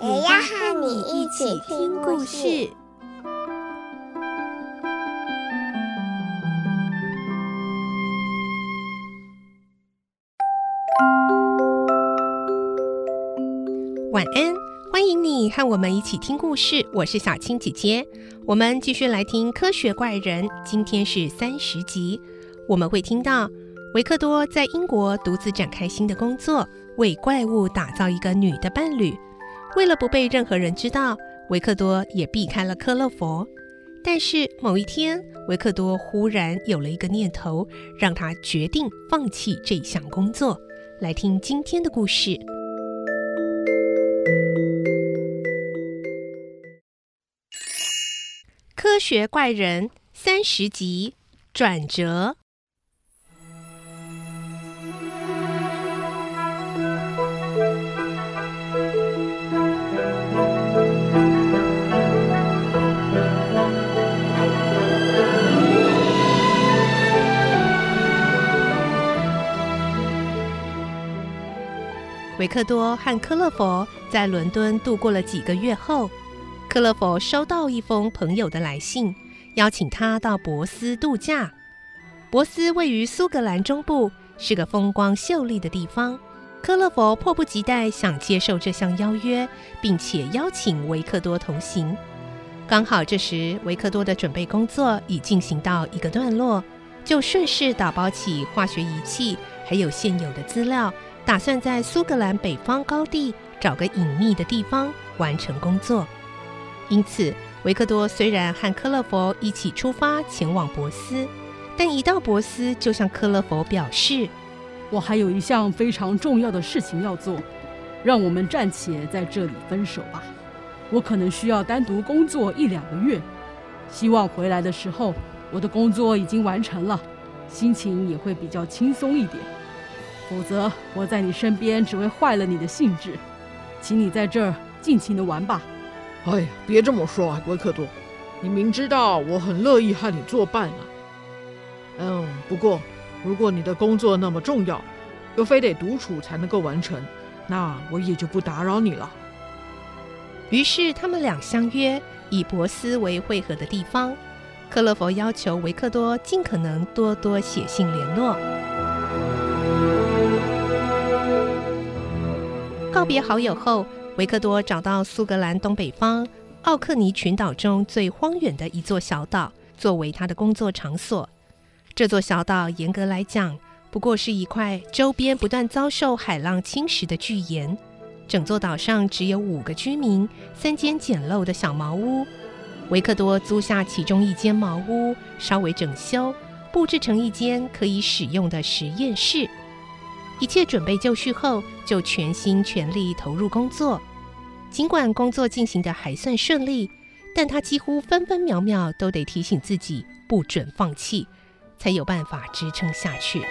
也要和你一起听故事。晚安，欢迎你和我们一起听故事。我是小青姐姐，我们继续来听《科学怪人》，今天是三十集。我们会听到维克多在英国独自展开新的工作，为怪物打造一个女的伴侣。为了不被任何人知道，维克多也避开了克勒佛。但是某一天，维克多忽然有了一个念头，让他决定放弃这项工作。来听今天的故事，《科学怪人》三十集转折。维克多和科勒佛在伦敦度过了几个月后，科勒佛收到一封朋友的来信，邀请他到博斯度假。博斯位于苏格兰中部，是个风光秀丽的地方。科勒佛迫不及待想接受这项邀约，并且邀请维克多同行。刚好这时，维克多的准备工作已进行到一个段落，就顺势打包起化学仪器，还有现有的资料。打算在苏格兰北方高地找个隐秘的地方完成工作，因此维克多虽然和科勒佛一起出发前往博斯，但一到博斯就向科勒佛表示：“我还有一项非常重要的事情要做，让我们暂且在这里分手吧。我可能需要单独工作一两个月，希望回来的时候我的工作已经完成了，心情也会比较轻松一点。”否则，我在你身边只会坏了你的兴致。请你在这儿尽情的玩吧。哎呀，别这么说啊，维克多，你明知道我很乐意和你作伴啊。嗯，不过如果你的工作那么重要，又非得独处才能够完成，那我也就不打扰你了。于是他们俩相约以博斯为会合的地方。克勒佛要求维克多尽可能多多写信联络。别好友后，维克多找到苏格兰东北方奥克尼群岛中最荒远的一座小岛，作为他的工作场所。这座小岛严格来讲，不过是一块周边不断遭受海浪侵蚀的巨岩。整座岛上只有五个居民，三间简陋的小茅屋。维克多租下其中一间茅屋，稍微整修，布置成一间可以使用的实验室。一切准备就绪后，就全心全力投入工作。尽管工作进行的还算顺利，但他几乎分分秒秒都得提醒自己不准放弃，才有办法支撑下去。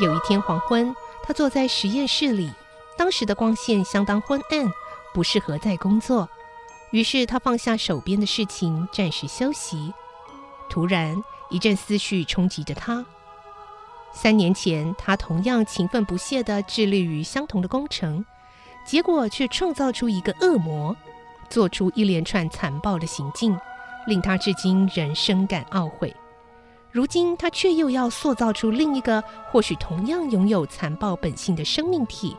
有一天黄昏，他坐在实验室里，当时的光线相当昏暗，不适合再工作。于是他放下手边的事情，暂时休息。突然，一阵思绪冲击着他。三年前，他同样勤奋不懈地致力于相同的工程，结果却创造出一个恶魔，做出一连串残暴的行径，令他至今仍深感懊悔。如今，他却又要塑造出另一个或许同样拥有残暴本性的生命体，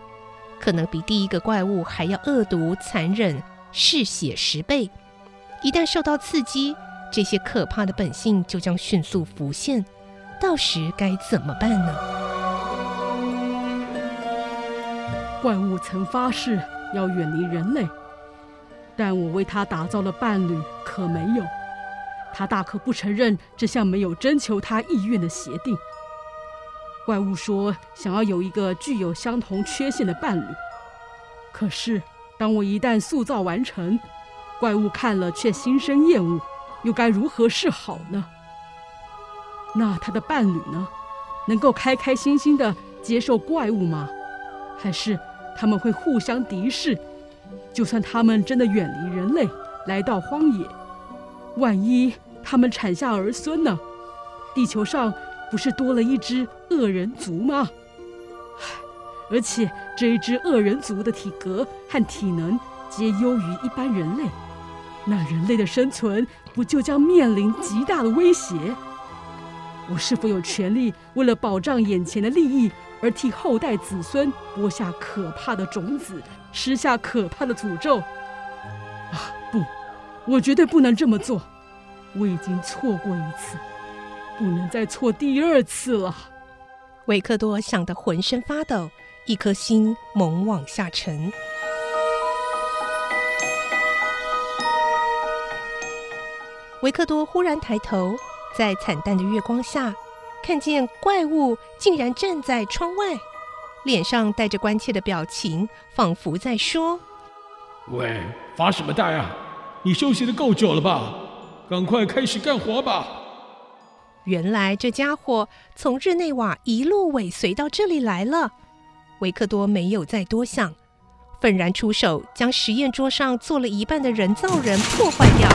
可能比第一个怪物还要恶毒残忍。嗜血十倍，一旦受到刺激，这些可怕的本性就将迅速浮现。到时该怎么办呢？怪物曾发誓要远离人类，但我为他打造的伴侣可没有。他大可不承认这项没有征求他意愿的协定。怪物说想要有一个具有相同缺陷的伴侣，可是当我一旦塑造完成，怪物看了却心生厌恶，又该如何是好呢？那他的伴侣呢？能够开开心心的接受怪物吗？还是他们会互相敌视？就算他们真的远离人类，来到荒野，万一他们产下儿孙呢？地球上不是多了一只恶人族吗？而且这一只恶人族的体格和体能皆优于一般人类，那人类的生存不就将面临极大的威胁？我是否有权利为了保障眼前的利益，而替后代子孙播下可怕的种子，施下可怕的诅咒？啊，不，我绝对不能这么做！我已经错过一次，不能再错第二次了。维克多想得浑身发抖，一颗心猛往下沉。维克多忽然抬头。在惨淡的月光下，看见怪物竟然站在窗外，脸上带着关切的表情，仿佛在说：“喂，发什么呆啊？你休息的够久了吧？赶快开始干活吧！”原来这家伙从日内瓦一路尾随到这里来了。维克多没有再多想，愤然出手，将实验桌上做了一半的人造人破坏掉。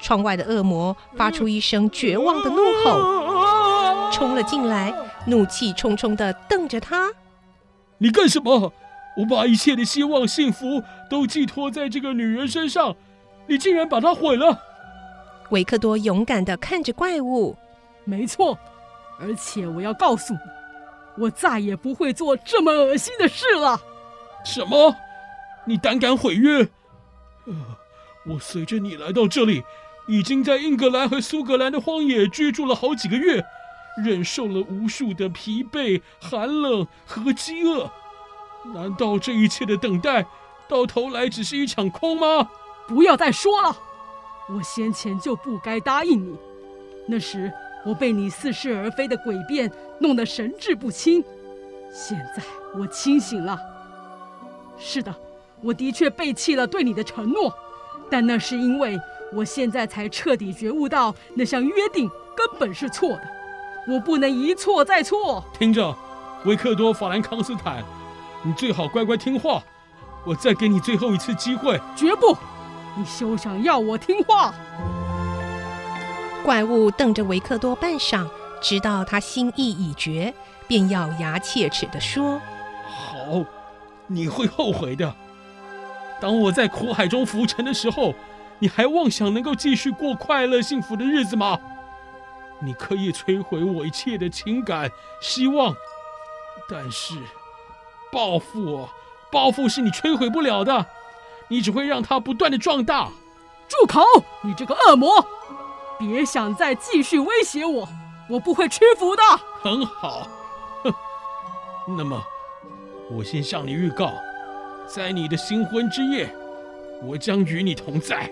窗外的恶魔发出一声绝望的怒吼，冲了进来，怒气冲冲地瞪着他：“你干什么？我把一切的希望、幸福都寄托在这个女人身上，你竟然把她毁了！”维克多勇敢地看着怪物：“没错，而且我要告诉你，我再也不会做这么恶心的事了。”“什么？你胆敢毁约？呃，我随着你来到这里。”已经在英格兰和苏格兰的荒野居住了好几个月，忍受了无数的疲惫、寒冷和饥饿。难道这一切的等待，到头来只是一场空吗？不要再说了！我先前就不该答应你。那时我被你似是而非的诡辩弄得神志不清。现在我清醒了。是的，我的确背弃了对你的承诺，但那是因为。我现在才彻底觉悟到，那项约定根本是错的。我不能一错再错。听着，维克多·法兰康斯坦，你最好乖乖听话。我再给你最后一次机会。绝不！你休想要我听话。怪物瞪着维克多半晌，直到他心意已决，便咬牙切齿地说：“好，你会后悔的。当我在苦海中浮沉的时候。”你还妄想能够继续过快乐幸福的日子吗？你可以摧毁我一切的情感、希望，但是报复我，报复是你摧毁不了的，你只会让它不断的壮大。住口！你这个恶魔，别想再继续威胁我，我不会屈服的。很好，哼，那么我先向你预告，在你的新婚之夜，我将与你同在。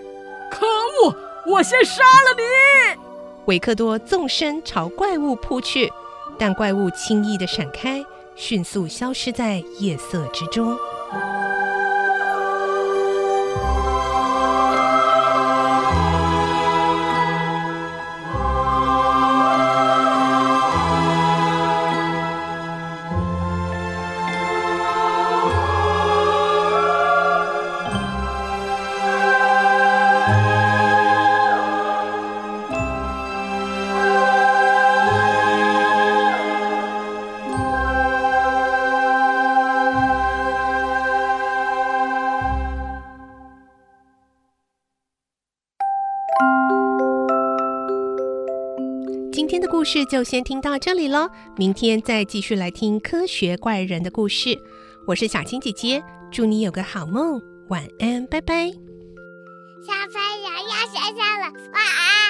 可恶！我先杀了你！维克多纵身朝怪物扑去，但怪物轻易的闪开，迅速消失在夜色之中。今天的故事就先听到这里了，明天再继续来听科学怪人的故事。我是小青姐姐，祝你有个好梦，晚安，拜拜。小朋友要睡觉了，晚安。